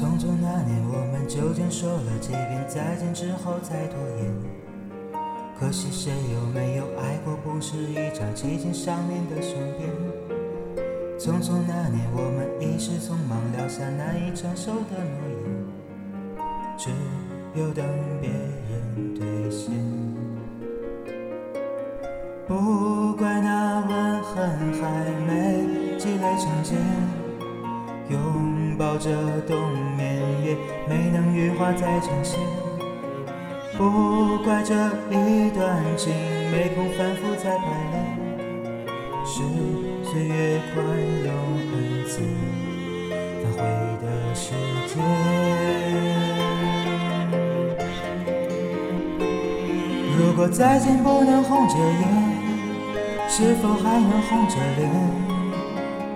匆匆那年，我们究竟说了几遍再见之后再拖延？可惜谁又没有爱过？不是一场激情上面的雄辩。匆匆那年，我们一时匆忙撂下难以承受的诺言，只有等别人兑现。不怪那吻痕还没积累成茧，拥抱着冬眠也没能羽化再成仙。不怪这一段情没空反复再排练，是岁月宽容恩赐反悔的时间。如果再见不能红着眼，是否还能红着脸？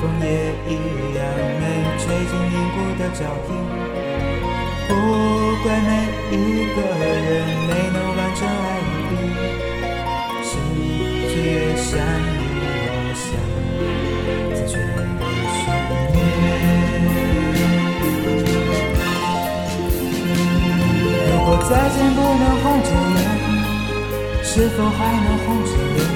风也一样没吹进凝固的照片，不怪每一个人没能完整爱一遍，是岁月善意落下残缺的悬念。如果再见不能红着眼，是否还能红着脸？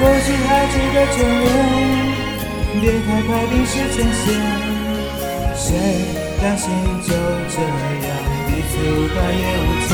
或许还值得眷恋，别太快冰释前嫌。谁甘心就这样彼此无挂也无牵？